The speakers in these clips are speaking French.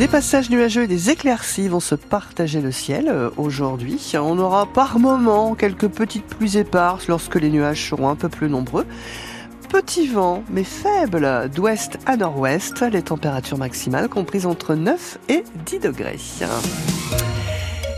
Des passages nuageux et des éclaircies vont se partager le ciel euh, aujourd'hui. On aura par moments quelques petites pluies éparses lorsque les nuages seront un peu plus nombreux. Petit vent, mais faible, d'ouest à nord-ouest, les températures maximales comprises entre 9 et 10 degrés.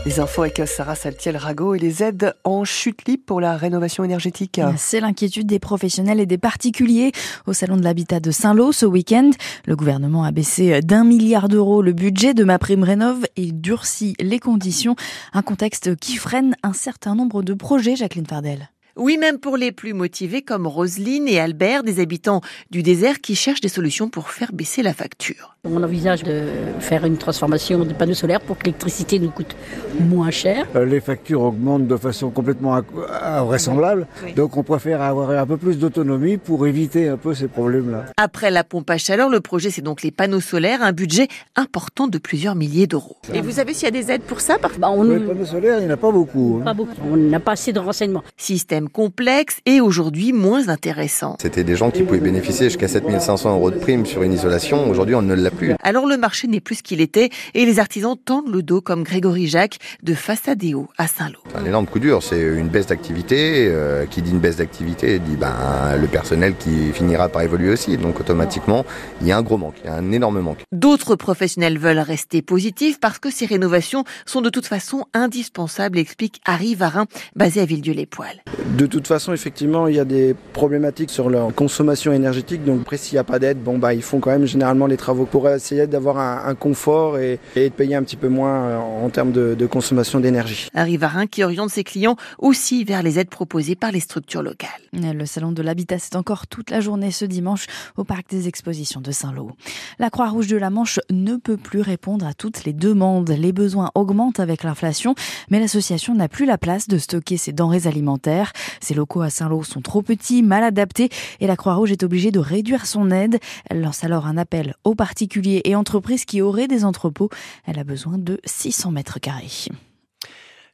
Les infos avec Sarah Saltiel-Rago et les aides en chute libre pour la rénovation énergétique. C'est l'inquiétude des professionnels et des particuliers au Salon de l'Habitat de Saint-Lô ce week-end. Le gouvernement a baissé d'un milliard d'euros le budget de ma prime rénov et durcit les conditions. Un contexte qui freine un certain nombre de projets, Jacqueline Fardel. Oui, même pour les plus motivés comme Roselyne et Albert, des habitants du désert qui cherchent des solutions pour faire baisser la facture. On envisage de faire une transformation des panneaux solaires pour que l'électricité nous coûte moins cher. Euh, les factures augmentent de façon complètement invraisemblable, donc on préfère avoir un peu plus d'autonomie pour éviter un peu ces problèmes-là. Après la pompe à chaleur, le projet c'est donc les panneaux solaires, un budget important de plusieurs milliers d'euros. Et vous savez s'il y a des aides pour ça bah, on... Les panneaux solaires, il n'y en a pas beaucoup. Hein. Pas beaucoup. On n'a pas assez de renseignements. Système complexe et aujourd'hui moins intéressant. C'était des gens qui pouvaient bénéficier jusqu'à 7500 euros de prime sur une isolation. Aujourd'hui, on ne l'a plus. Alors le marché n'est plus ce qu'il était et les artisans tendent le dos comme Grégory Jacques de Façadéo à Saint-Lô. Un énorme coup dur, c'est une baisse d'activité. Euh, qui dit une baisse d'activité dit ben, le personnel qui finira par évoluer aussi. Donc automatiquement, il y a un gros manque, il y a un énorme manque. D'autres professionnels veulent rester positifs parce que ces rénovations sont de toute façon indispensables, explique Harry Varin, basé à Villedieu-les-Poils. De toute façon, effectivement, il y a des problématiques sur leur consommation énergétique. Donc après, s'il n'y a pas d'aide, bon bah ils font quand même généralement les travaux pour essayer d'avoir un, confort et, de payer un petit peu moins euh, en termes de, consommation d'énergie. Rivarin qui oriente ses clients aussi vers les aides proposées par les structures locales. Le salon de l'habitat, c'est encore toute la journée ce dimanche au parc des expositions de Saint-Lô. La Croix-Rouge de la Manche ne peut plus répondre à toutes les demandes. Les besoins augmentent avec l'inflation, mais l'association n'a plus la place de stocker ses denrées alimentaires. Ses locaux à Saint-Lô sont trop petits, mal adaptés et la Croix-Rouge est obligée de réduire son aide. Elle lance alors un appel aux particuliers et entreprises qui auraient des entrepôts. Elle a besoin de 600 mètres carrés.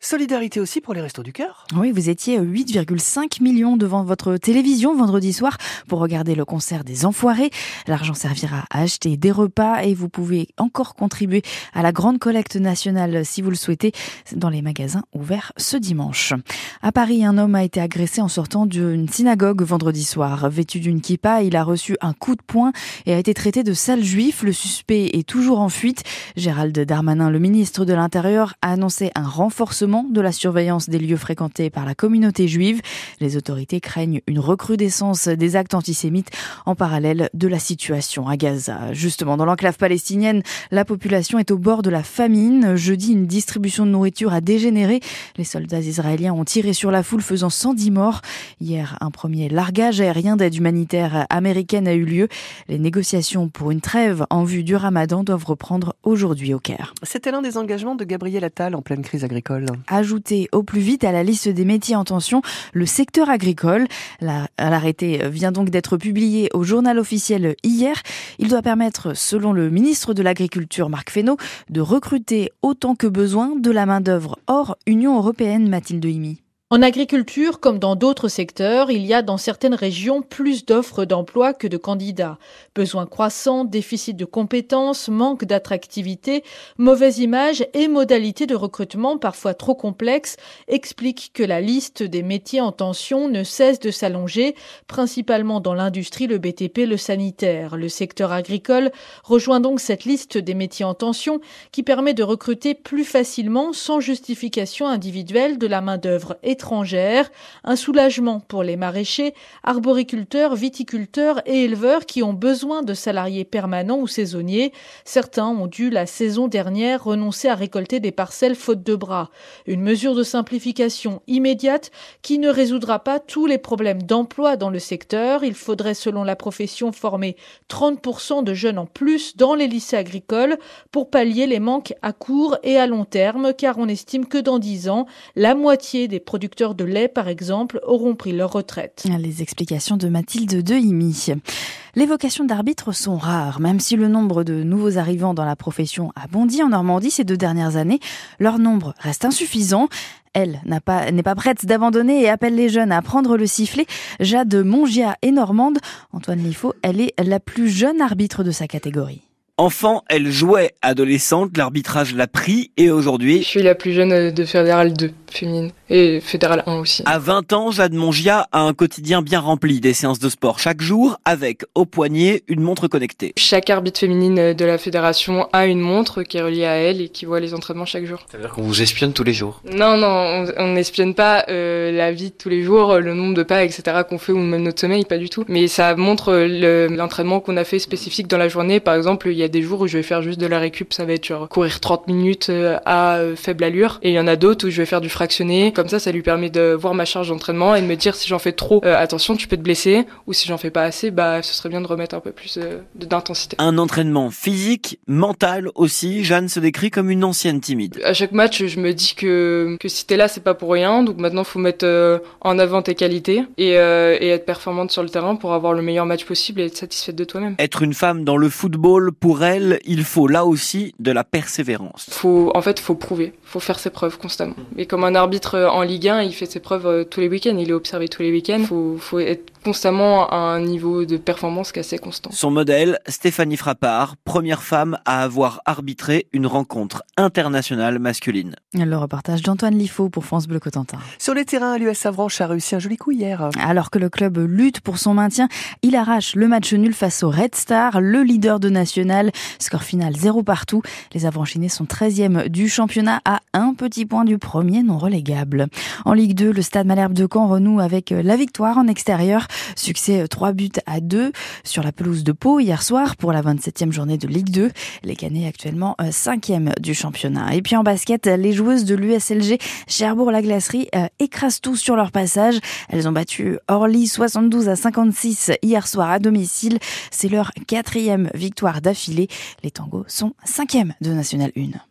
Solidarité aussi pour les Restos du Cœur. Oui, vous étiez 8,5 millions devant votre télévision vendredi soir pour regarder le concert des Enfoirés. L'argent servira à acheter des repas et vous pouvez encore contribuer à la grande collecte nationale si vous le souhaitez dans les magasins ouverts ce dimanche. À Paris, un homme a été agressé en sortant d'une synagogue vendredi soir. Vêtu d'une kippa, il a reçu un coup de poing et a été traité de sale juif. Le suspect est toujours en fuite. Gérald Darmanin, le ministre de l'Intérieur, a annoncé un renforcement de la surveillance des lieux fréquentés par la communauté juive. Les autorités craignent une recrudescence des actes antisémites en parallèle de la situation à Gaza. Justement, dans l'enclave palestinienne, la population est au bord de la famine. Jeudi, une distribution de nourriture a dégénéré. Les soldats israéliens ont tiré sur la foule faisant 110 morts. Hier, un premier largage aérien d'aide humanitaire américaine a eu lieu. Les négociations pour une trêve en vue du ramadan doivent reprendre aujourd'hui au Caire. C'était l'un des engagements de Gabriel Attal en pleine crise agricole ajouter au plus vite à la liste des métiers en tension le secteur agricole. L'arrêté vient donc d'être publié au journal officiel hier. Il doit permettre, selon le ministre de l'Agriculture Marc Fesneau, de recruter autant que besoin de la main-d'œuvre hors Union européenne, Mathilde Imi. En agriculture, comme dans d'autres secteurs, il y a dans certaines régions plus d'offres d'emploi que de candidats. Besoins croissants, déficit de compétences, manque d'attractivité, mauvaise image et modalités de recrutement parfois trop complexes expliquent que la liste des métiers en tension ne cesse de s'allonger, principalement dans l'industrie, le BTP, le sanitaire. Le secteur agricole rejoint donc cette liste des métiers en tension qui permet de recruter plus facilement, sans justification individuelle, de la main-d'œuvre étrangère, un soulagement pour les maraîchers, arboriculteurs, viticulteurs et éleveurs qui ont besoin de salariés permanents ou saisonniers. Certains ont dû la saison dernière renoncer à récolter des parcelles faute de bras. Une mesure de simplification immédiate qui ne résoudra pas tous les problèmes d'emploi dans le secteur. Il faudrait, selon la profession, former 30% de jeunes en plus dans les lycées agricoles pour pallier les manques à court et à long terme, car on estime que dans 10 ans, la moitié des producteurs producteurs de lait, par exemple, auront pris leur retraite. Les explications de Mathilde Dehimi. Les vocations d'arbitre sont rares, même si le nombre de nouveaux arrivants dans la profession a bondi en Normandie ces deux dernières années. Leur nombre reste insuffisant. Elle n'est pas, pas prête d'abandonner et appelle les jeunes à prendre le sifflet. Jade Mongia est normande. Antoine Liffaut, elle est la plus jeune arbitre de sa catégorie. Enfant, elle jouait adolescente, l'arbitrage l'a pris et aujourd'hui... Je suis la plus jeune de Fédérale 2 féminine et Fédérale 1 aussi. À 20 ans, Jade Mongia a un quotidien bien rempli des séances de sport chaque jour avec au poignet une montre connectée. Chaque arbitre féminine de la fédération a une montre qui est reliée à elle et qui voit les entraînements chaque jour. Ça veut dire qu'on vous espionne tous les jours Non, non, on n'espionne pas euh, la vie de tous les jours, le nombre de pas, etc. qu'on fait ou même notre sommeil, pas du tout. Mais ça montre l'entraînement qu'on a fait spécifique dans la journée. Par exemple, il y a des jours où je vais faire juste de la récup, ça va être genre courir 30 minutes euh, à euh, faible allure. Et il y en a d'autres où je vais faire du fractionné. Comme ça, ça lui permet de voir ma charge d'entraînement et de me dire si j'en fais trop, euh, attention, tu peux te blesser. Ou si j'en fais pas assez, bah, ce serait bien de remettre un peu plus d'intensité. Un entraînement physique, mental aussi. Jeanne se décrit comme une ancienne timide. À chaque match, je me dis que, que si t'es là, c'est pas pour rien. Donc maintenant, faut mettre en avant tes qualités et, et être performante sur le terrain pour avoir le meilleur match possible et être satisfaite de toi-même. Être une femme dans le football, pour elle, il faut là aussi de la persévérance. Faut, en fait, faut prouver, faut faire ses preuves constamment. Et comme un arbitre en Ligue 1, il fait ses preuves euh, tous les week-ends, il est observé tous les week-ends. Constamment à un niveau de performance qui est assez constant. Son modèle, Stéphanie Frappard, première femme à avoir arbitré une rencontre internationale masculine. Le reportage d'Antoine Liffaut pour France Bleu Cotentin. Sur les terrains, l'US Avranches a réussi un joli coup hier. Alors que le club lutte pour son maintien, il arrache le match nul face au Red Star, le leader de national. Score final 0 partout. Les Avranchinés sont 13e du championnat à un petit point du premier non relégable. En Ligue 2, le Stade Malherbe de Caen renoue avec la victoire en extérieur. Succès 3 buts à 2 sur la pelouse de Pau hier soir pour la 27e journée de Ligue 2. Les Canets actuellement 5e du championnat. Et puis en basket, les joueuses de l'USLG Cherbourg-la Glacerie euh, écrasent tout sur leur passage. Elles ont battu Orly 72 à 56 hier soir à domicile. C'est leur quatrième victoire d'affilée. Les tangos sont 5e de National 1.